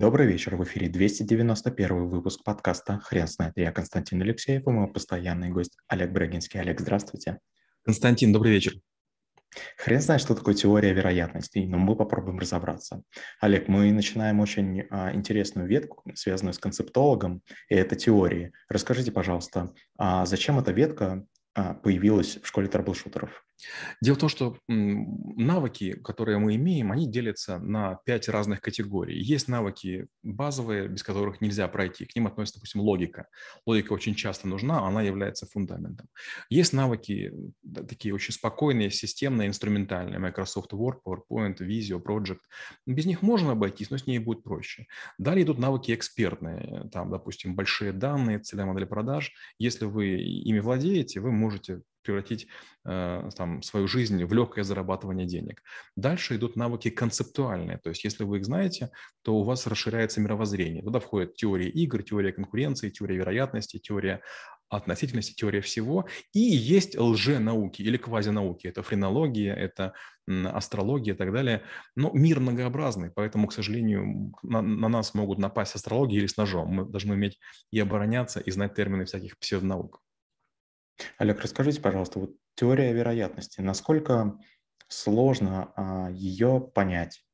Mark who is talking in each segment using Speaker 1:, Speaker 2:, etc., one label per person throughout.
Speaker 1: Добрый вечер, в эфире 291 выпуск подкаста «Хрен знает». Я Константин Алексеев и мой постоянный гость Олег Брагинский. Олег, здравствуйте.
Speaker 2: Константин, добрый вечер.
Speaker 1: Хрен знает, что такое теория вероятностей, но мы попробуем разобраться. Олег, мы начинаем очень а, интересную ветку, связанную с концептологом, и это теории. Расскажите, пожалуйста, а зачем эта ветка а, появилась в школе трэблшутеров?
Speaker 2: Дело в том, что навыки, которые мы имеем, они делятся на пять разных категорий. Есть навыки базовые, без которых нельзя пройти. К ним относится, допустим, логика. Логика очень часто нужна, она является фундаментом. Есть навыки такие очень спокойные, системные, инструментальные. Microsoft Word, PowerPoint, Visio, Project. Без них можно обойтись, но с ней будет проще. Далее идут навыки экспертные. Там, допустим, большие данные, целевая модель продаж. Если вы ими владеете, вы можете превратить э, там, свою жизнь в легкое зарабатывание денег. Дальше идут навыки концептуальные, то есть если вы их знаете, то у вас расширяется мировоззрение. Туда входит теория игр, теория конкуренции, теория вероятности, теория относительности, теория всего. И есть лженауки или квазинауки. Это френология, это астрология и так далее. Но мир многообразный, поэтому, к сожалению, на, на нас могут напасть астрологии или с ножом. Мы должны уметь и обороняться, и знать термины всяких псевдонаук.
Speaker 1: Олег, расскажите, пожалуйста, вот теория вероятности, насколько сложно а, ее понять?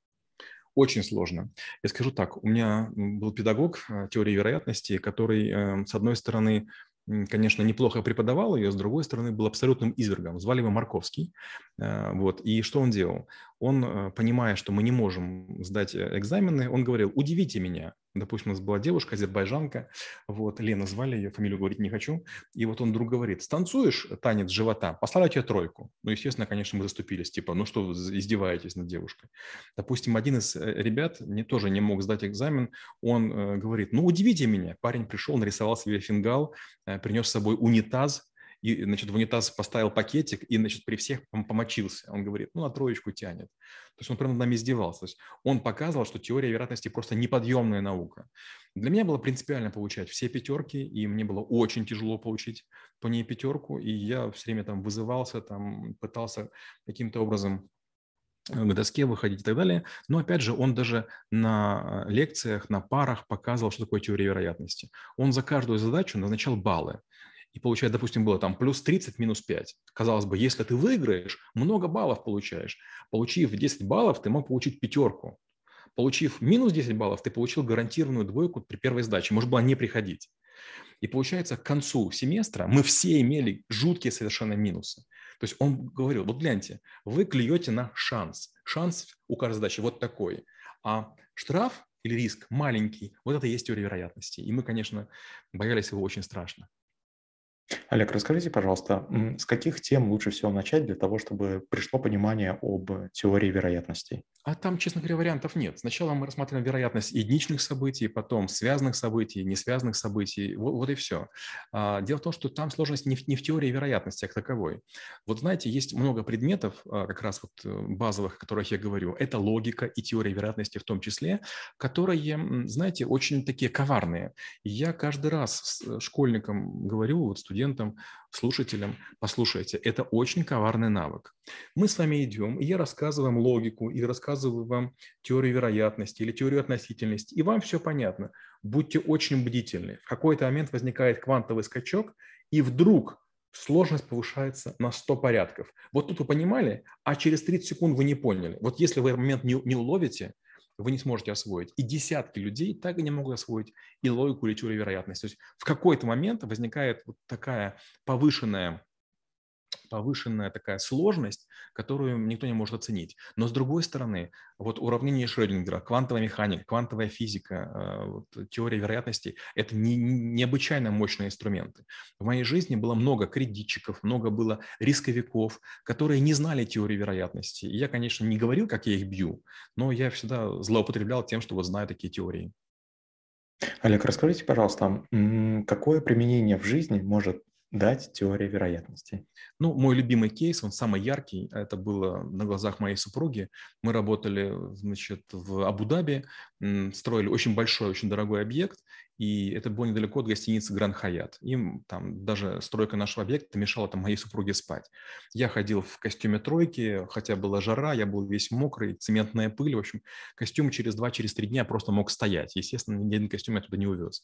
Speaker 2: Очень сложно. Я скажу так, у меня был педагог а, теории вероятности, который, э, с одной стороны, конечно, неплохо преподавал ее, с другой стороны, был абсолютным извергом. Звали его Марковский. Э, вот. И что он делал? Он, э, понимая, что мы не можем сдать экзамены, он говорил, удивите меня, Допустим, у нас была девушка, азербайджанка, вот, Лена звали ее, фамилию говорить не хочу, и вот он вдруг говорит, станцуешь танец живота, поставлю тебе тройку. Ну, естественно, конечно, мы заступились, типа, ну что вы издеваетесь над девушкой. Допустим, один из э, ребят не, тоже не мог сдать экзамен, он э, говорит, ну, удивите меня. Парень пришел, нарисовал себе фингал, э, принес с собой унитаз, и, значит, в унитаз поставил пакетик и, значит, при всех помочился. Он говорит, ну, на троечку тянет. То есть он прямо над нами издевался. То есть он показывал, что теория вероятности просто неподъемная наука. Для меня было принципиально получать все пятерки, и мне было очень тяжело получить по ней пятерку, и я все время там вызывался, там пытался каким-то образом к доске выходить и так далее. Но опять же, он даже на лекциях, на парах показывал, что такое теория вероятности. Он за каждую задачу назначал баллы и получает, допустим, было там плюс 30, минус 5. Казалось бы, если ты выиграешь, много баллов получаешь. Получив 10 баллов, ты мог получить пятерку. Получив минус 10 баллов, ты получил гарантированную двойку при первой сдаче. Может было не приходить. И получается, к концу семестра мы все имели жуткие совершенно минусы. То есть он говорил, вот гляньте, вы клюете на шанс. Шанс у каждой задачи вот такой. А штраф или риск маленький, вот это и есть теория вероятности. И мы, конечно, боялись его очень страшно.
Speaker 1: Олег, расскажите, пожалуйста, с каких тем лучше всего начать для того, чтобы пришло понимание об теории вероятностей?
Speaker 2: А там, честно говоря, вариантов нет. Сначала мы рассматриваем вероятность единичных событий, потом связанных событий, не связанных событий. Вот, вот и все. А, дело в том, что там сложность не в, не в теории вероятности, как таковой. Вот знаете, есть много предметов, а, как раз вот э, базовых, о которых я говорю. Это логика и теория вероятности в том числе, которые, знаете, очень такие коварные. Я каждый раз с школьникам говорю, вот студентам, слушателям, послушайте, это очень коварный навык. Мы с вами идем, и я рассказываю вам логику, и рассказываю вам теорию вероятности или теорию относительности, и вам все понятно. Будьте очень бдительны. В какой-то момент возникает квантовый скачок, и вдруг сложность повышается на 100 порядков. Вот тут вы понимали, а через 30 секунд вы не поняли. Вот если вы этот момент не, не уловите, вы не сможете освоить. И десятки людей так и не могут освоить и логику, или теорию вероятности. То есть в какой-то момент возникает вот такая повышенная повышенная такая сложность, которую никто не может оценить. Но с другой стороны, вот уравнение Шрёдингера, квантовая механика, квантовая физика, э, вот, теория вероятностей – это не, необычайно мощные инструменты. В моей жизни было много кредитчиков, много было рисковиков, которые не знали теории вероятности. Я, конечно, не говорил, как я их бью, но я всегда злоупотреблял тем, что вот знаю такие теории.
Speaker 1: Олег, расскажите, пожалуйста, какое применение в жизни может дать теория вероятностей?
Speaker 2: Ну, мой любимый кейс, он самый яркий, это было на глазах моей супруги. Мы работали, значит, в Абу-Даби, строили очень большой, очень дорогой объект, и это было недалеко от гостиницы Гранд Хаят. Им там даже стройка нашего объекта мешала там моей супруге спать. Я ходил в костюме тройки, хотя была жара, я был весь мокрый, цементная пыль. В общем, костюм через два, через три дня просто мог стоять. Естественно, ни один костюм я туда не увез.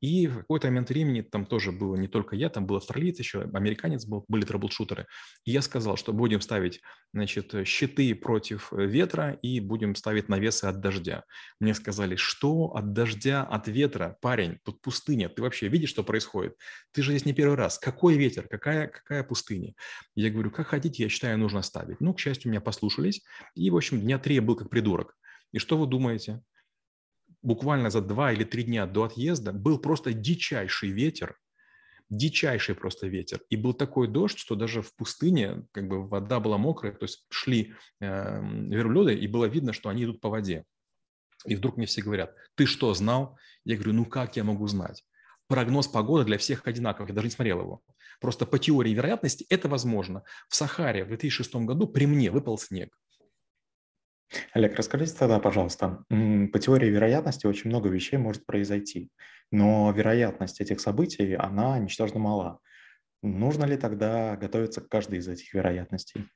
Speaker 2: И в какой-то момент времени там тоже было не только я, там был австралиец еще, американец был, были трэблшутеры. И я сказал, что будем ставить, значит, щиты против ветра и будем ставить навесы от дождя. Мне сказали, что от дождя, от ветра? Парень, тут пустыня, ты вообще видишь, что происходит? Ты же здесь не первый раз. Какой ветер? Какая, какая пустыня? Я говорю, как хотите, я считаю, нужно ставить. Ну, к счастью, меня послушались. И, в общем, дня три я был как придурок. И что вы думаете? Буквально за два или три дня до отъезда был просто дичайший ветер, дичайший просто ветер. И был такой дождь, что даже в пустыне как бы вода была мокрая, то есть шли э, верблюды, и было видно, что они идут по воде. И вдруг мне все говорят, ты что, знал? Я говорю, ну как я могу знать? Прогноз погоды для всех одинаковый, я даже не смотрел его. Просто по теории вероятности это возможно. В Сахаре в 2006 году при мне выпал снег.
Speaker 1: Олег, расскажите тогда, пожалуйста, по теории вероятности очень много вещей может произойти, но вероятность этих событий, она ничтожно мала. Нужно ли тогда готовиться к каждой из этих вероятностей?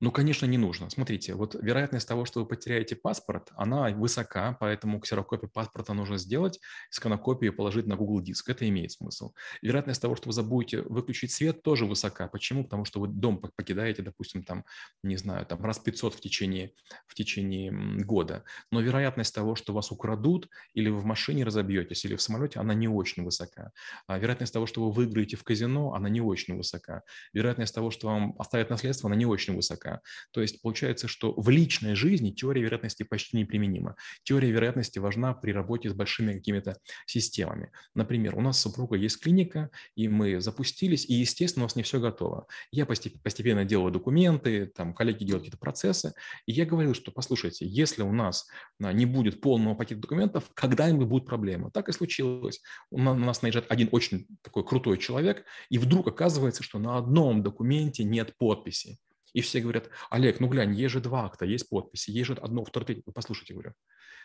Speaker 2: Ну, конечно, не нужно. Смотрите, вот вероятность того, что вы потеряете паспорт, она высока, поэтому ксерокопию паспорта нужно сделать, сканокопию положить на Google Диск. Это имеет смысл. Вероятность того, что вы забудете выключить свет, тоже высока. Почему? Потому что вы дом покидаете, допустим, там, не знаю, там раз 500 в течение, в течение года. Но вероятность того, что вас украдут, или вы в машине разобьетесь, или в самолете, она не очень высока. А вероятность того, что вы выиграете в казино, она не очень высока. Вероятность того, что вам оставят наследство, она не очень высока высока. То есть получается, что в личной жизни теория вероятности почти неприменима. Теория вероятности важна при работе с большими какими-то системами. Например, у нас с супругой есть клиника, и мы запустились, и, естественно, у нас не все готово. Я постепенно делаю документы, там коллеги делают какие-то процессы, и я говорил, что, послушайте, если у нас а, не будет полного пакета документов, когда-нибудь будут проблемы. Так и случилось. У нас наезжает один очень такой крутой человек, и вдруг оказывается, что на одном документе нет подписи. И все говорят, Олег, ну глянь, есть же два акта, есть подписи, есть же одно, второе, третье. Послушайте, говорю,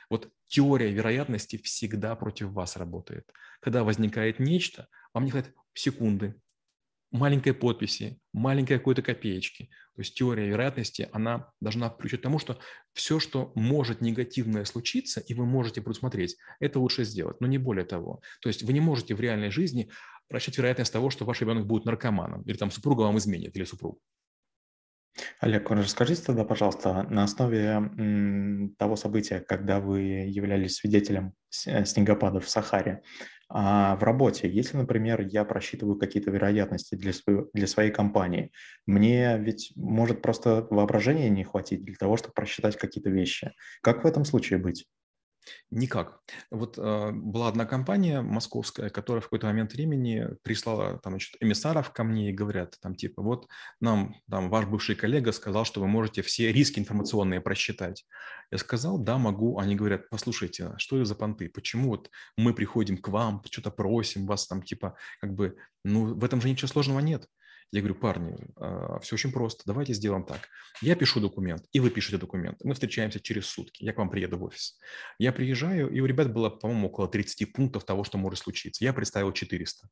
Speaker 2: вот теория вероятности всегда против вас работает. Когда возникает нечто, вам не хватает секунды, маленькой подписи, маленькой какой-то копеечки. То есть теория вероятности, она должна включать тому, что все, что может негативное случиться, и вы можете предусмотреть, это лучше сделать, но не более того. То есть вы не можете в реальной жизни рассчитать вероятность того, что ваш ребенок будет наркоманом, или там супруга вам изменит, или супруг.
Speaker 1: Олег, расскажите тогда, пожалуйста, на основе того события, когда вы являлись свидетелем э, снегопада в Сахаре, а в работе, если, например, я просчитываю какие-то вероятности для, своей, для своей компании, мне ведь может просто воображения не хватить для того, чтобы просчитать какие-то вещи. Как в этом случае быть?
Speaker 2: Никак. Вот э, была одна компания московская, которая в какой-то момент времени прислала там, значит, эмиссаров ко мне и говорят, там типа, вот нам там ваш бывший коллега сказал, что вы можете все риски информационные просчитать. Я сказал, да, могу. Они говорят, послушайте, что это за понты? Почему вот мы приходим к вам, что-то просим вас там типа, как бы, ну в этом же ничего сложного нет. Я говорю, парни, а, все очень просто, давайте сделаем так. Я пишу документ, и вы пишете документ. Мы встречаемся через сутки, я к вам приеду в офис. Я приезжаю, и у ребят было, по-моему, около 30 пунктов того, что может случиться. Я представил 400.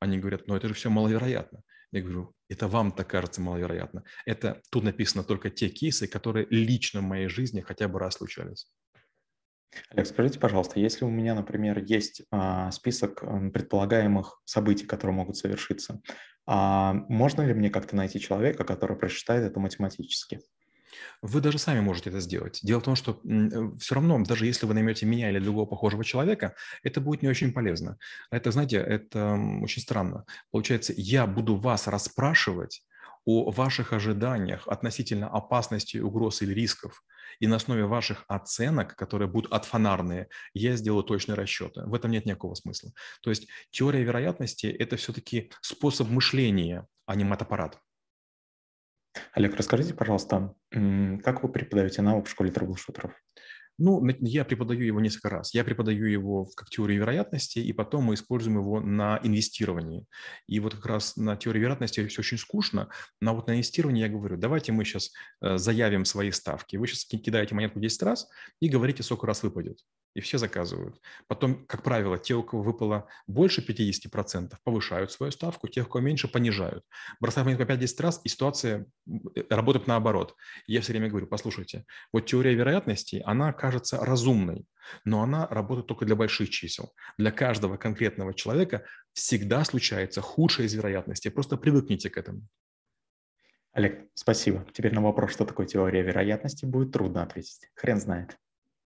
Speaker 2: Они говорят, ну это же все маловероятно. Я говорю, это вам так кажется маловероятно. Это тут написано только те кейсы, которые лично в моей жизни хотя бы раз случались.
Speaker 1: Олег, скажите, пожалуйста, если у меня, например, есть а, список предполагаемых событий, которые могут совершиться, а можно ли мне как-то найти человека, который просчитает это математически?
Speaker 2: Вы даже сами можете это сделать. Дело в том, что все равно, даже если вы наймете меня или другого похожего человека, это будет не очень полезно. Это, знаете, это очень странно. Получается, я буду вас расспрашивать о ваших ожиданиях относительно опасности, угроз или рисков – и на основе ваших оценок, которые будут отфонарные, я сделаю точные расчеты. В этом нет никакого смысла. То есть теория вероятности – это все-таки способ мышления, а не матаппарат.
Speaker 1: Олег, расскажите, пожалуйста, как вы преподаете наук в школе трэблшутеров?
Speaker 2: Ну, я преподаю его несколько раз. Я преподаю его как теорию вероятности, и потом мы используем его на инвестировании. И вот как раз на теории вероятности все очень скучно, но вот на инвестировании я говорю, давайте мы сейчас э, заявим свои ставки. Вы сейчас кидаете монетку 10 раз и говорите, сколько раз выпадет и все заказывают. Потом, как правило, те, у кого выпало больше 50%, повышают свою ставку, те, у кого меньше, понижают. Бросаем монетку по 5-10 раз, и ситуация э, работает наоборот. я все время говорю, послушайте, вот теория вероятности, она кажется разумной, но она работает только для больших чисел. Для каждого конкретного человека всегда случается худшее из вероятности. Просто привыкните к этому.
Speaker 1: Олег, спасибо. Теперь на вопрос, что такое теория вероятности, будет трудно ответить. Хрен знает.